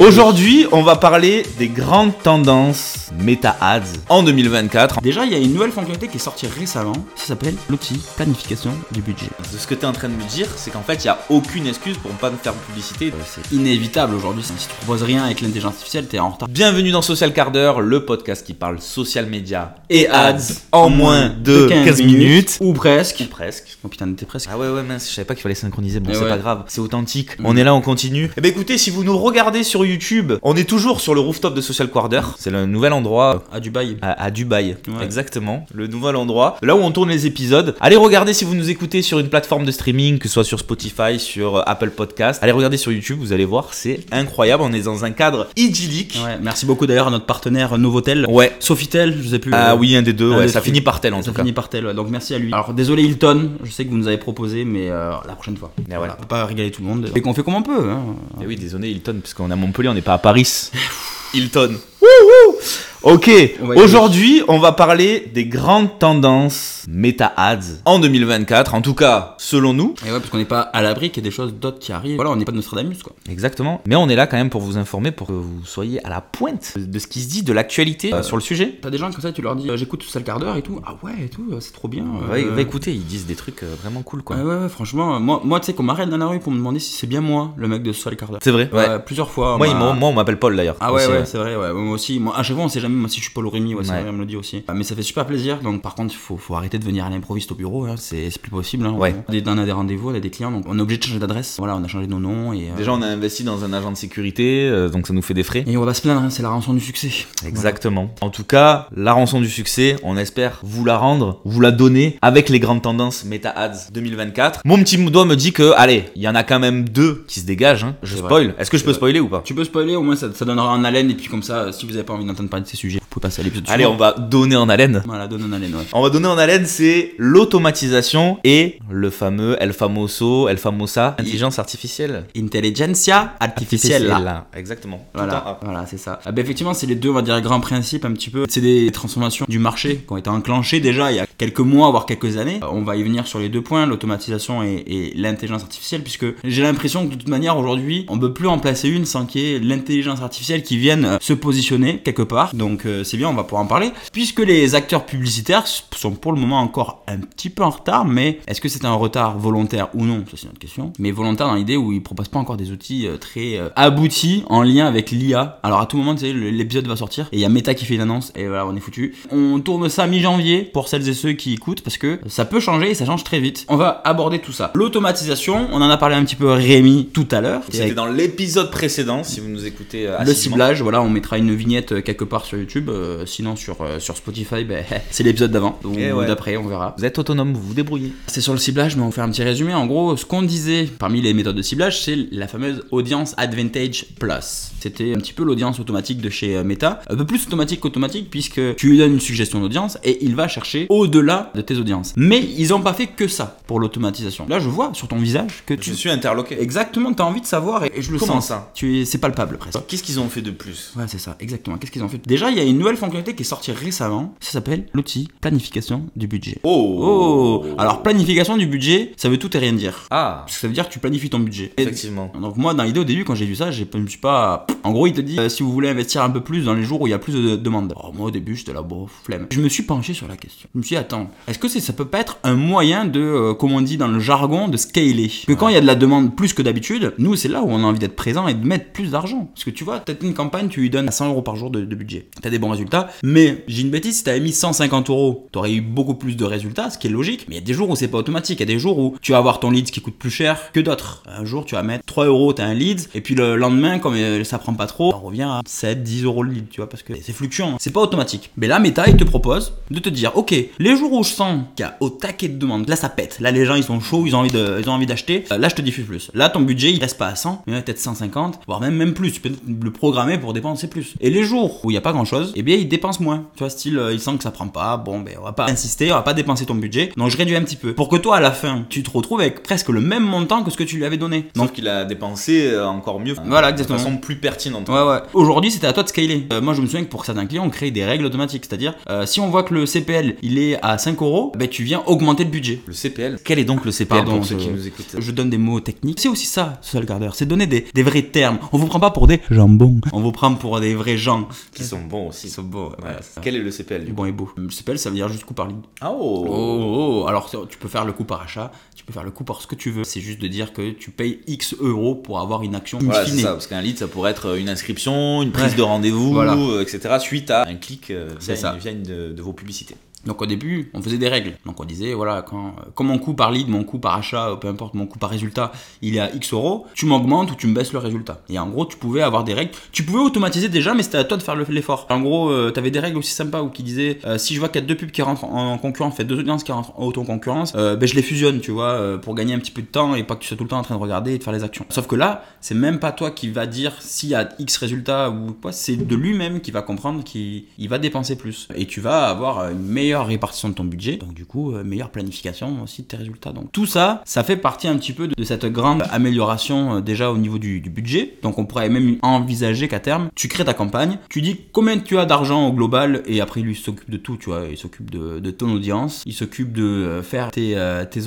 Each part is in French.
Aujourd'hui, on va parler des grandes tendances Meta Ads en 2024. Déjà, il y a une nouvelle fonctionnalité qui est sortie récemment, ça s'appelle l'outil planification du budget. De ce que tu es en train de me dire, c'est qu'en fait, il n'y a aucune excuse pour ne pas faire de publicité. C'est inévitable aujourd'hui, si tu proposes rien avec l'intelligence artificielle, t'es en retard. Bienvenue dans Social Quart d'heure, le podcast qui parle social media et ads en moins de 15, minutes. Ou presque. Ou presque. Oh putain, t'es presque. Ah ouais, ouais, mince, je savais pas qu'il fallait synchroniser. Bon, Eh c'est ouais. pas grave, c'est authentique. Mm. On est là, on continue. Eh ben écoutez, si vous nous regardez sur YouTube, on est toujours sur le rooftop de Social Quarter. C'est le nouvel endroit À Dubaï. à, à Dubaï. Ouais. Exactement. Le nouvel endroit. Là où on tourne les épisodes. Allez regarder si vous nous écoutez sur une plateforme de streaming, que ce soit sur Spotify, sur euh, Apple Podcast. Allez regarder sur YouTube, vous allez voir, c'est incroyable. On est dans un cadre idyllique. Ouais, merci beaucoup d'ailleurs à notre partenaire Novotel. Ouais. Sofitel, je sais plus. Ah euh, oui, un des deux, un ouais, des ça trucs. finit par tel en ça tout cas. finit par tel, ouais, donc merci à lui. Alors désolé Hilton, je sais que vous nous avez proposé, mais euh, la prochaine fois. Ah ouais. Voilà, on peut pas régaler tout le monde. Et qu'on fait comme on peut. Hein. Eh oui, désolé Hilton, parce qu'on est à On n'est pas à Paris. Hilton. Ok, aujourd'hui on va parler des grandes tendances Meta Ads en 2024, en tout cas selon nous. Et ouais, parce qu'on n'est pas à l'abri qu'il y ait des choses d'autres qui arrivent. Voilà, on n'est pas de Nostradamus quoi. Exactement. Mais on est là quand même pour vous informer, pour que vous soyez à la pointe de ce qui se dit, de l'actualité euh, sur le sujet. T'as des gens comme ça, tu leur dis euh, j'écoute tout ça le quart d'heure et tout. Ah ouais et tout, euh, c'est trop bien. Euh, va écouter, ils disent des trucs euh, vraiment cool quoi. Ouais, ouais, ouais, franchement, euh, moi, moi tu sais qu'on m'arrête dans la rue pour me demander si c'est bien moi, le mec de ce le quart d'heure. C'est vrai Ouais, plusieurs fois. Moi, moi, on m'appelle Paul d'ailleurs. Ah ouais, ouais, ouais. c'est vrai, ouais. Moi aussi, moi, à chaque fois, on sait jamais moi, si je suis Paul ou Rémi, ouais, on me le dit aussi. Mais ça fait super plaisir. Donc, par contre, il faut, faut arrêter de venir à l'improviste au bureau, hein, c'est plus possible. Hein, Ouais. On, a des rendez-vous, on a des clients, donc on est obligé de changer d'adresse. Voilà, on a changé nos noms et. euh, Déjà, on a investi dans un agent de sécurité, euh, donc ça nous fait des frais. Et on va se plaindre, hein, c'est la rançon du succès. Exactement. En tout cas, la rançon du succès, on espère vous la rendre, vous la donner avec les grandes tendances Meta Ads 2024. Mon petit doigt me dit que, allez, il y en a quand même deux qui se dégagent. Je spoil. Est-ce que je peux spoiler ou pas? Tu peux spoiler, au moins ça, ça donnera un haleine, et puis comme ça, si vous avez pas envie d'entendre parler de ces sujets, pouvez passer à l'épisode Allez, on va donner en haleine. Voilà, donne un haleine, ouais. On va donner en haleine, c'est l'automatisation et le fameux El Famoso, El Famosa, intelligence artificielle. Intelligentsia artificielle. là. Exactement. Voilà, voilà c'est ça. Ah bah, effectivement, c'est les deux, on va dire, grands principes un petit peu. C'est des transformations du marché qui ont été enclenchées déjà il y a quelques mois, voire quelques années. Euh, On va y venir sur les deux points, l'automatisation et, et l'intelligence artificielle, puisque j'ai l'impression que de toute manière, aujourd'hui, on peut plus en placer une sans qu'il y ait l'intelligence artificielle qui vienne euh, se positionner quelque part. Donc euh, c'est bien, on va pouvoir en parler. Puisque les acteurs publicitaires sont pour le moment encore un petit peu en retard, mais est-ce que c'est un retard volontaire ou non? Ça c'est une autre question. Mais volontaire dans l'idée où ils proposent pas encore des outils euh, très euh, aboutis en lien avec l'IA. Alors à tout moment, tu sais, l'épisode va sortir et il y a Meta qui fait une annonce et voilà, on est foutu. On tourne ça mi-janvier pour celles et ceux qui écoutent parce que ça peut changer et ça change très vite. On va aborder tout ça. L'automatisation, on en a parlé un petit peu Rémi tout à l'heure. C'était dans l'épisode précédent, si vous nous écoutez euh, Le ciblage, voilà, on mettra une vignette quelque part sur YouTube. Euh, sinon, sur, euh, sur Spotify, ben, c'est l'épisode d'avant. Ou Eh ouais. d'après, on verra. Vous êtes autonome, vous vous débrouillez. C'est sur le ciblage, mais on va faire un petit résumé. En gros, ce qu'on disait parmi les méthodes de ciblage, c'est la fameuse Audience Advantage Plus. C'était un petit peu l'audience automatique de chez euh, Meta. Un peu plus automatique qu'automatique, puisque tu lui donnes une suggestion d'audience et il va chercher au-delà de tes audiences. Mais ils n'ont pas fait que ça pour l'automatisation. Là, je vois sur ton visage que tu. Je suis interloqué. Exactement, tu as envie de savoir et, et je le Comment sens. ça tu es... C'est palpable presque. Qu'est-ce qu'ils ont fait de plus? Ouais, c'est ça, exactement. Qu'est-ce qu'ils ont fait? Déjà, il y a une nouvelle fonctionnalité qui est sortie récemment. Ça s'appelle l'outil planification du budget. Oh Alors, planification du budget, ça veut tout et rien dire. Ah, Parce que ça veut dire que tu planifies ton budget. Et- effectivement. donc moi, dans l'idée au début, quand j'ai vu ça, je me suis pas... En gros, il te dit, euh, si vous voulez investir un peu plus dans les jours où il y a plus de demandes. Alors moi, au début, j'étais là, bon, flemme. Je me suis penché sur la question. Je me suis dit, attends, est-ce que c'est- ça peut pas être un moyen de, euh, comme on dit dans le jargon, de scaler? Que quand il y a de la demande plus que d'habitude, nous, c'est là où on a envie d'être présent et de mettre plus d'argent. Parce que tu vois, peut-être une campagne, tu lui donnes 100 euros par jour de, de budget. T'as des bons résultats, mais j'ai une bêtise, si t'avais mis 150 euros, t'aurais eu beaucoup plus de résultats, ce qui est logique. Mais il y a des jours où c'est pas automatique. Il y a des jours où tu vas avoir ton lead qui coûte plus cher que d'autres. Un jour, tu vas mettre 3 euros, t'as un lead, et puis le lendemain, comme euh, ça prend pas trop, on revient à 7, 10 euros le lead, tu vois, parce que c'est fluctuant. hein. C'est pas automatique. Mais là, Meta, il te propose de te dire, ok, les jours où je sens qu'il y a au taquet de demandes, là ça pète, là les gens ils sont chauds, ils ont envie de- ils ont envie d'acheter, euh, là je te diffuse plus. Là ton budget il reste pas à 100, mais peut-être 150, voire même, même plus. Tu peux le programmer pour dépenser plus. Et les jours où il y a pas grand chose, eh bien il dépense moins. Tu vois, style, euh, il sent que ça prend pas, bon, ben on va pas insister, on va pas dépenser ton budget, donc je réduis un petit peu. Pour que toi, à la fin, tu te retrouves avec presque le même montant que ce que tu lui avais donné. Sauf Donc, qu'il a dépensé euh, encore mieux. Voilà, De exactement. façon plus pertinente. Ouais, ouais. Aujourd'hui, c'était à toi de scaler. Euh, moi, je me souviens que pour certains clients, on crée des règles automatiques. C'est-à-dire, euh, si on voit que le CPL, il est à 5 euros, ben, tu viens augmenter le budget. Le CPL. Quel est donc le CPL Pardon, pour ceux je- qui nous écoutent Je donne des mots techniques. C'est aussi ça, social gardeur. C'est donner des, des vrais termes. On vous prend pas pour des jambons. On vous prend pour des vrais gens. Qui sont bons aussi. Ils sont beaux. Ouais. Quel est le CPL Du coup bon et beau. Le CPL, ça veut dire juste coup par lead. Ah oh. Oh, oh, alors tu peux faire le coup par achat, tu peux faire le coup par ce que tu veux. C'est juste de dire que tu payes X euros pour avoir une action Voilà, c'est ça, parce qu'un lead, ça pourrait être une inscription, une prise Ouais. de rendez-vous, Voilà. euh, etc. suite à un clic euh, via, ça. une, via une de, de vos publicités. Donc au début, on faisait des règles. Donc on disait, voilà, quand, euh, mon coût par lead, mon coût par achat, euh, peu importe, mon coût par résultat, il est à X euros, tu m'augmentes ou tu me baisses le résultat. Et en gros, tu pouvais avoir des règles. Tu pouvais automatiser déjà, mais c'était à toi de faire le- l'effort. En gros, tu avais des règles aussi sympas où qui disaient, euh, si je vois qu'il y a deux pubs qui rentrent en, en concurrence, fait deux audiences qui rentrent en auto-concurrence, euh, ben, je les fusionne, tu vois, euh, pour gagner un petit peu de temps et pas que tu sois tout le temps en train de regarder et de faire les actions. Sauf que là, c'est même pas toi qui va dire s'il y a X résultats ou quoi, c'est de lui-même qui va comprendre qu'il il va dépenser plus. Et tu vas avoir euh, une meilleure répartition de ton budget, donc du coup, euh, meilleure planification aussi de tes résultats. Donc tout ça, ça fait partie un petit peu de, cette grande amélioration euh, déjà au niveau du, budget. Donc on pourrait même envisager qu'à terme, tu crées ta campagne, tu dis combien tu as d'argent au global, et après lui s'occupe de tout, tu vois, il s'occupe de, ton audience, il s'occupe de euh, faire tes,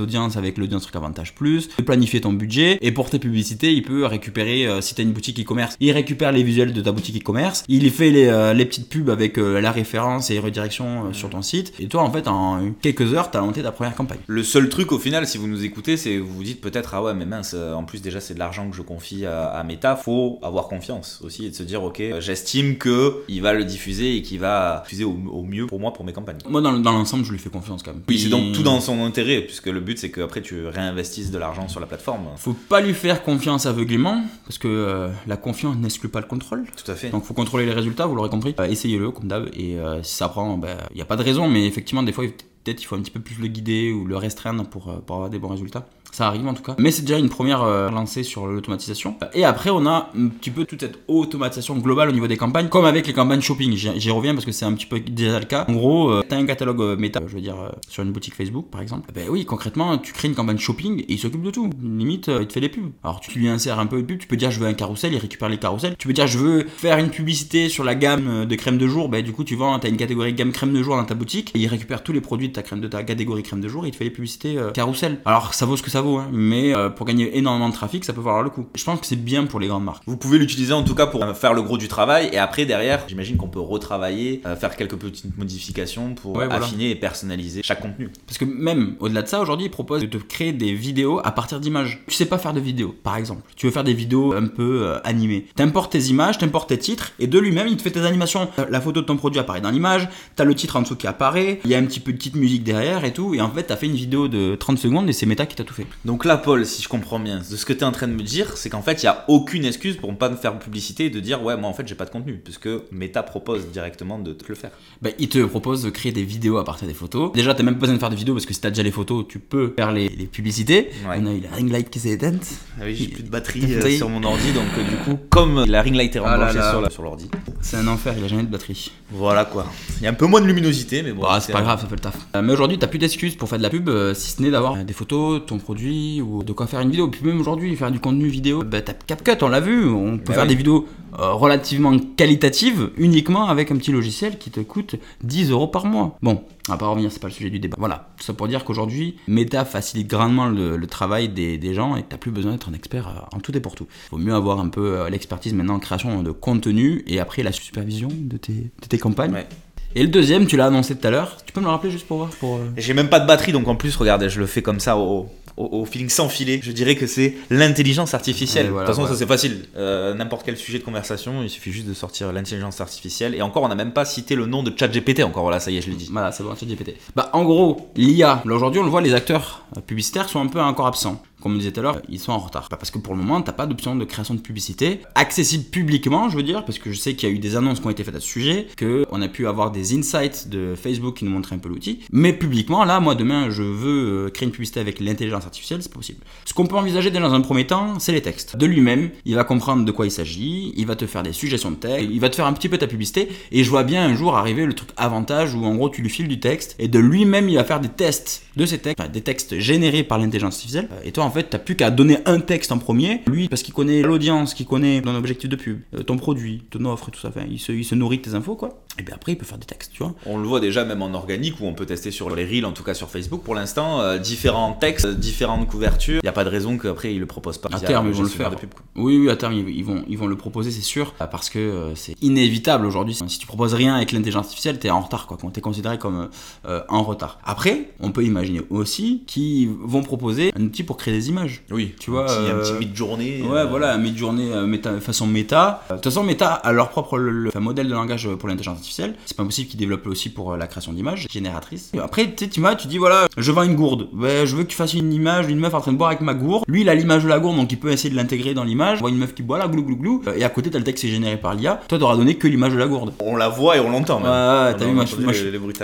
audiences avec l'audience truc avantage plus, de planifier ton budget, et pour tes publicités, il peut récupérer, si tu as une boutique e-commerce, il récupère les visuels de ta boutique e-commerce, il fait les, les petites pubs avec la référence et redirection sur ton site, et toi en fait en quelques heures, tu as monté ta première campagne. Le seul truc au final, si vous nous écoutez, c'est vous vous dites peut-être ah ouais mais mince, euh, en plus déjà c'est de l'argent que je confie à, à Meta, faut avoir confiance aussi et de se dire ok, euh, j'estime que il va le diffuser et qu'il va diffuser au, au mieux pour moi pour mes campagnes. Moi dans, dans l'ensemble, je lui fais confiance quand même. Oui, c'est donc tout dans son intérêt puisque le but c'est qu'après tu réinvestisses de l'argent sur la plateforme. Faut pas lui faire confiance aveuglément, parce que euh, la confiance n'exclut pas le contrôle. Tout à fait. Donc faut contrôler les résultats, vous l'aurez compris. Euh, Essayez-le comme d'hab, et euh, si ça prend, il n'y a pas de raison, mais effectivement des fois peut-être il faut un petit peu plus le guider ou le restreindre pour, euh, pour avoir des bons résultats. Ça arrive en tout cas. Mais c'est déjà une première euh, lancée sur l'automatisation. Et après, on a un petit peu toute cette automatisation globale au niveau des campagnes, comme avec les campagnes shopping. J'y reviens parce que c'est un petit peu déjà le cas. En gros, euh, tu as un catalogue euh, méta, je veux dire, euh, sur une boutique Facebook par exemple. Ben oui, concrètement, tu crées une campagne shopping et il s'occupe de tout. Limite, euh, il te fait les pubs. Alors tu lui insères un peu de pub, tu peux dire je veux un carrousel, il récupère les carousels. Tu peux dire je veux faire une publicité sur la gamme de crème de jour, ben du coup tu vends, tu as une catégorie gamme crème de jour dans ta boutique et il récupère tous les produits de ta crème de ta catégorie crème de jour et il te fait les publicités carrousel. Alors ça vaut ce que ça vaut, hein, mais euh, pour gagner énormément de trafic, ça peut valoir le coup. Je pense que c'est bien pour les grandes marques. Vous pouvez l'utiliser en tout cas pour euh, faire le gros du travail et après derrière, j'imagine qu'on peut retravailler, euh, faire quelques petites modifications pour Ouais, voilà. affiner et personnaliser chaque contenu. Parce que même au-delà de ça, aujourd'hui, ils proposent de te créer des vidéos à partir d'images. Tu sais pas faire de vidéos, par exemple. Tu veux faire des vidéos un peu euh, animées. T'importes tes images, t'importes tes titres, et de lui-même, il te fait tes animations. La photo de ton produit apparaît dans l'image, t'as le titre en dessous qui apparaît, il y a un petit peu de petite musique derrière et tout, et en fait, t'as fait une vidéo de 30 secondes et c'est Meta qui t'a tout fait. Donc là, Paul, si je comprends bien, de ce que tu es en train de me dire, c'est qu'en fait, il n'y a aucune excuse pour ne pas me faire de publicité et de dire ouais, moi en fait, j'ai pas de contenu, puisque Meta propose directement de te le faire. Ben, il te propose de créer des vidéos à partir des photos. Déjà, t'as même pas besoin de faire de vidéos parce que si t'as déjà les photos, tu peux faire les, les publicités. Ouais. On a eu la ring light qui s'est éteinte. Ah oui, j'ai plus de batterie euh, sur mon ordi, donc euh, du coup, comme la ring light est Ah là. sur la- l'ordi, C'est un enfer, il a jamais de batterie. voilà quoi. Il y a un peu moins de luminosité, mais bon. Bah, c'est pas grave, ça fait le taf. Euh, mais aujourd'hui, t'as plus d'excuses pour faire de la pub, euh, si ce n'est d'avoir euh, des photos, ton produit, ou de quoi faire une vidéo. Puis même aujourd'hui, faire du contenu vidéo, bah, t'as CapCut, on l'a vu, on peut Bah faire oui. des vidéos euh, relativement qualitatives uniquement avec un petit logiciel qui te coûte 10 euros par mois. Bon, on va pas revenir, c'est pas le sujet du débat. Voilà, tout ça pour dire qu'aujourd'hui, Meta facilite grandement le, le travail des, des gens et t'as plus besoin d'être un expert euh, en tout et pour tout. Vaut mieux avoir un peu euh, l'expertise maintenant en création de contenu et après la supervision de tes, de tes campagnes. Ouais. Et le deuxième, tu l'as annoncé tout à l'heure. Tu peux me le rappeler juste pour voir pour, J'ai même pas de batterie, donc en plus, regardez, je le fais comme ça au, au, au feeling sans filet. Je dirais que c'est l'intelligence artificielle. Voilà, de toute façon, ça c'est facile. Euh, N'importe quel sujet de conversation, il suffit juste de sortir l'intelligence artificielle. Et encore, on n'a même pas cité le nom de ChatGPT encore. Voilà, ça y est, je l'ai dit. Voilà, c'est bon, ChatGPT. Bah, en gros, l'IA, là aujourd'hui, on le voit, les acteurs publicitaires sont un peu encore absents. Comme on disait tout à l'heure, ils sont en retard. Bah, parce que pour le moment, t'as pas d'option de création de publicité accessible publiquement, je veux dire, parce que je sais qu'il y a eu des annonces qui ont été faites à ce sujet, que on a pu avoir des insights de Facebook qui nous montraient un peu l'outil. Mais publiquement, là, moi demain, je veux euh, créer une publicité avec l'intelligence artificielle, c'est possible. Ce qu'on peut envisager déjà dans un premier temps, c'est les textes. De lui-même, il va comprendre de quoi il s'agit, il va te faire des suggestions de texte, il va te faire un petit peu ta publicité, et je vois bien un jour arriver le truc avantage où en gros tu lui files du texte, et de lui-même il va faire des tests de ces textes, des textes générés par l'intelligence artificielle, et toi en fait t'as plus qu'à donner un texte en premier, lui parce qu'il connaît l'audience, qu'il connaît ton objectif de pub, euh, ton produit, ton offre et tout ça, enfin, il se, il se nourrit de tes infos quoi, et bien après il peut faire des textes, tu vois. On le voit déjà même en organique où on peut tester sur les reels, en tout cas sur Facebook pour l'instant, euh, différents textes, euh, différentes couvertures. Il n'y a pas de raison qu'après ils le proposent pas. À terme, ils vont le faire. pub. Oui, oui, à terme, ils vont, ils vont le proposer, c'est sûr, parce que euh, c'est inévitable aujourd'hui. Si tu proposes rien avec l'intelligence artificielle, t'es en retard, quoi. T'es considéré comme euh, en retard. Après, on peut imaginer aussi qu'ils vont proposer un outil pour créer des images. Oui, Tu vois, un petit, un euh, petit mid-journée. Ouais, euh, voilà, mid-journée euh, méta, façon méta. Euh, De toute façon, méta a leur propre le- enfin, modèle de langage pour l'intelligence artificielle. C'est pas possible qu'ils développent aussi pour euh, la création d'images génératrices. Après, tu sais, tu tu dis voilà, je vends une gourde. Ouais, je veux que tu fasses une image d'une meuf en train de boire avec ma gourde. Lui, il a l'image de la gourde, donc il peut essayer de l'intégrer dans l'image. On voit une meuf qui boit là, glou glou glou. Euh, Et à côté, t'as le texte qui est généré par l'IA. Toi, t'auras donné que l'image de la gourde. On la voit et on l'entend. même. Ouais, ouais, t'as vu, a moi, moi.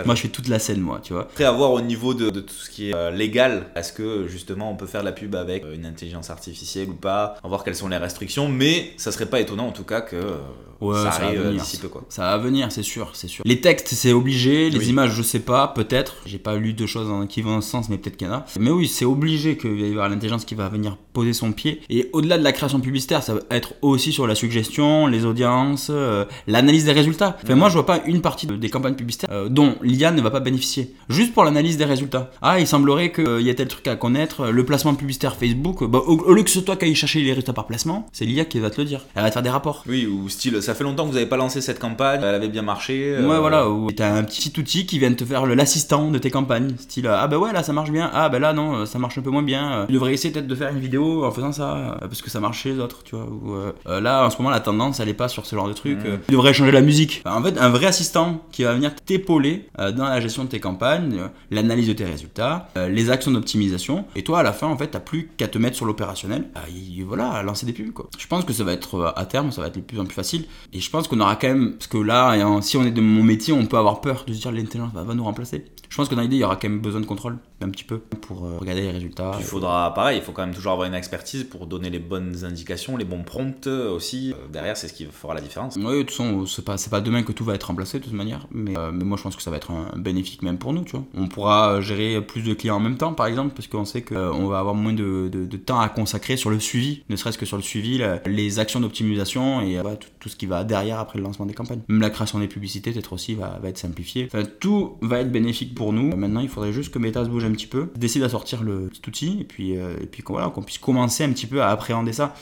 Moi, je fais toute la scène, moi, tu vois. Après, à voir au niveau de, de tout ce qui est euh, légal, est-ce que justement on peut faire de la pub avec euh, une intelligence artificielle ou pas, à voir quelles sont les restrictions, mais ça serait pas étonnant en tout cas que euh, Ouais, ça arrive euh, venir. d'ici peu quoi. Ça va venir, c'est sûr, c'est sûr. Les textes, c'est obligé. Les Oui. images, je sais pas, peut-être. J'ai pas lu de choses qui vont dans ce sens, mais peut-être qu'il y en a. Mais oui, c'est obligé qu'il va y avoir l'intelligence qui va venir poser son pied. Et au-delà de la création publicitaire, ça va être aussi sur la suggestion, les audiences, euh, l'analyse des résultats. Enfin, moi, je vois pas une partie de- des campagnes publicitaires euh, dont l'IA ne va pas bénéficier. Juste pour l'analyse des résultats. Ah, il semblerait qu'il y ait tel truc à connaître. Le placement publicitaire Facebook, euh, bah, au, au lieu que ce soit qui aille chercher les résultats par placement, c'est l'IA qui va te le dire. Elle va te faire des rapports. Oui, ou style, ça fait longtemps que vous avez pas lancé cette campagne, elle avait bien marché. euh, Ouais, voilà, où t'as un petit outil qui vient te faire l'assistant de tes campagnes. Style, ah bah ouais, là ça marche bien, ah bah là non, euh, ça marche un peu moins bien. Euh, Tu devrais essayer peut-être de faire une vidéo en faisant ça, euh, parce que ça marche chez les autres, tu vois. Ou, euh, euh, là, en ce moment, la tendance, elle est pas sur ce genre de truc. Euh, tu devrais changer la musique. Enfin, en fait, un vrai assistant qui va venir t'épauler euh, dans la gestion de tes campagnes, euh, l'analyse de tes résultats, euh, les actions d'optimisation. Et toi, à la fin, en fait, t'as plus qu'à te mettre sur l'opérationnel. Ah, et voilà, à lancer des pubs, quoi. Je pense que ça va être, euh, à terme, ça va être de plus en plus facile. Et je pense qu'on aura quand même, parce que là, et en- si on est de mon métier, on peut avoir peur de se dire l'intelligence va, va nous remplacer. Je pense que dans l'idée, il y aura quand même besoin de contrôle, un petit peu, pour euh, regarder les résultats. Il faudra, pareil, il faut quand même toujours avoir une expertise pour donner les bonnes indications, les bons prompts euh, aussi. Euh, Derrière, c'est ce qui fera la différence. Oui, de toute façon, c'est pas, c'est pas demain que tout va être remplacé de toute manière, mais, euh, mais moi je pense que ça va être un, un bénéfique même pour nous, tu vois. On pourra gérer plus de clients en même temps, par exemple, parce qu'on sait qu'on va avoir moins de, de- de temps à consacrer sur le suivi, ne serait-ce que sur le suivi, la- les actions d'optimisation et euh, tout, tout ce qui va derrière après le lancement des campagnes. Même la création des publicités, peut-être aussi, va, va être simplifiée. Enfin, tout va être bénéfique pour nous. Maintenant, il faudrait juste que Meta se bouge un petit peu, décide à sortir le petit outil, et puis, euh, et puis qu'on voilà, qu'on puisse commencer un petit peu à appréhender ça.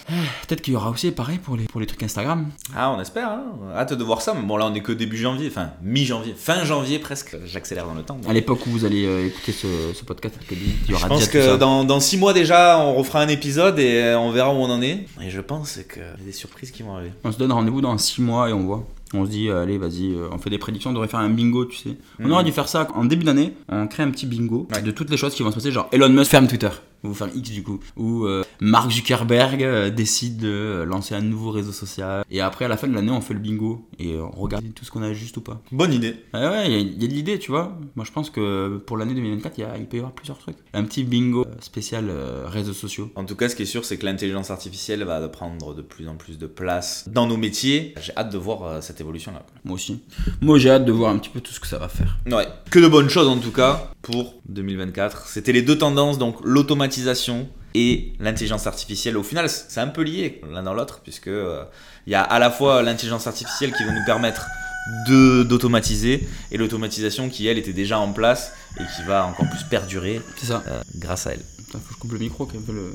Peut-être qu'il y aura aussi pareil pour les, pour les trucs Instagram. Ah, on espère, hein. hâte de voir ça. Mais bon, là, on est que début janvier, enfin mi-janvier, fin janvier presque. J'accélère dans le temps. À l'époque où vous allez euh, écouter ce, ce podcast, qu'il y aura Je pense déjà tout que ça. dans, dans six mois déjà, on refera un épisode et euh, on verra où on en est. Et je pense qu'il y a des surprises qui vont arriver. On se donne rendez-vous dans 6 mois et on voit. On se dit, euh, allez, vas-y, euh, on fait des prédictions, on devrait faire un bingo, tu sais. On Mhm. aurait dû faire ça en début d'année, on crée un petit bingo Ouais. de toutes les choses qui vont se passer, genre Elon Musk ferme Twitter, ou ferme X du coup, ou euh, Mark Zuckerberg euh, décide de euh, lancer un nouveau réseau social, et après à la fin de l'année on fait le bingo, et euh, on regarde tout ce qu'on a juste ou pas. Bonne idée. Ouais, ouais, il y, a- il y a de l'idée, tu vois. Moi je pense que pour l'année 2024, il, peut y avoir plusieurs trucs. Un petit bingo spécial euh, réseaux sociaux. En tout cas, ce qui est sûr, c'est que l'intelligence artificielle va prendre de plus en plus de place dans nos métiers. J'ai hâte de voir cette évolution-là. Moi aussi. Moi j'ai hâte de voir un petit peu tout ce que ça va faire. Ouais, que de bonnes choses en tout cas pour 2024. C'était les deux tendances, donc l'automatisation et l'intelligence artificielle. Au final, c'est un peu lié l'un dans l'autre, puisque euh, il y a à la fois l'intelligence artificielle qui va nous permettre de d'automatiser et l'automatisation qui elle était déjà en place et qui va encore plus perdurer ça. euh, grâce à elle. Putain, faut que je coupe le micro quand même. Le...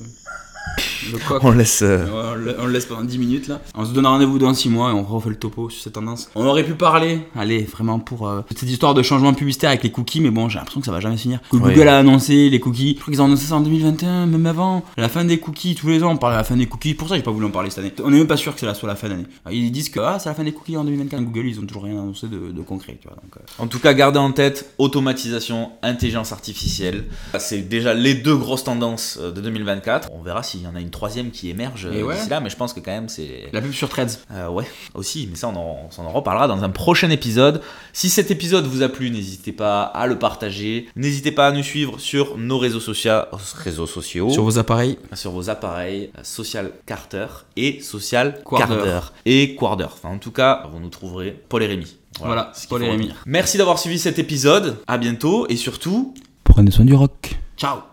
Le coq. On laisse. euh, on le- on le laisse pendant 10 minutes là. On se donne rendez-vous dans 6 mois et on refait le topo sur cette tendance. On aurait pu parler, allez, vraiment pour euh, cette histoire de changement publicitaire avec les cookies, mais bon, j'ai l'impression que ça va jamais finir. Que Ouais. Google a annoncé les cookies. Je crois qu'ils ont annoncé ça en 2021, même avant. La fin des cookies, tous les ans on parle de la fin des cookies. Pour ça, j'ai pas voulu en parler cette année. On est même pas sûr que c'est la, soit la fin d'année. Ils disent que ah, c'est la fin des cookies en 2024. Google, ils ont toujours rien annoncé de, de concret, tu vois. Donc, euh, En tout cas, gardez en tête automatisation, intelligence artificielle. C'est déjà les deux grosses tendances euh, de 2024. On verra s'il y en a une troisième qui émerge euh, ouais. d'ici là, mais je pense que quand même c'est. la pub sur Threads. Euh, ouais, aussi, mais ça on en, on s'en en reparlera dans un prochain épisode. Si cet épisode vous a plu, n'hésitez pas à le partager. N'hésitez pas à nous suivre sur nos réseaux sociaux, réseaux sociaux, Sur vos appareils. sur vos appareils euh, Social Carter et Social Quarter. Carter et Quarter. Enfin, en tout cas, vous nous trouverez Paul et Rémi. Voilà, ce qu'il Paul et. Merci d'avoir suivi cet épisode. À bientôt et surtout, Prenez soin du rock. ciao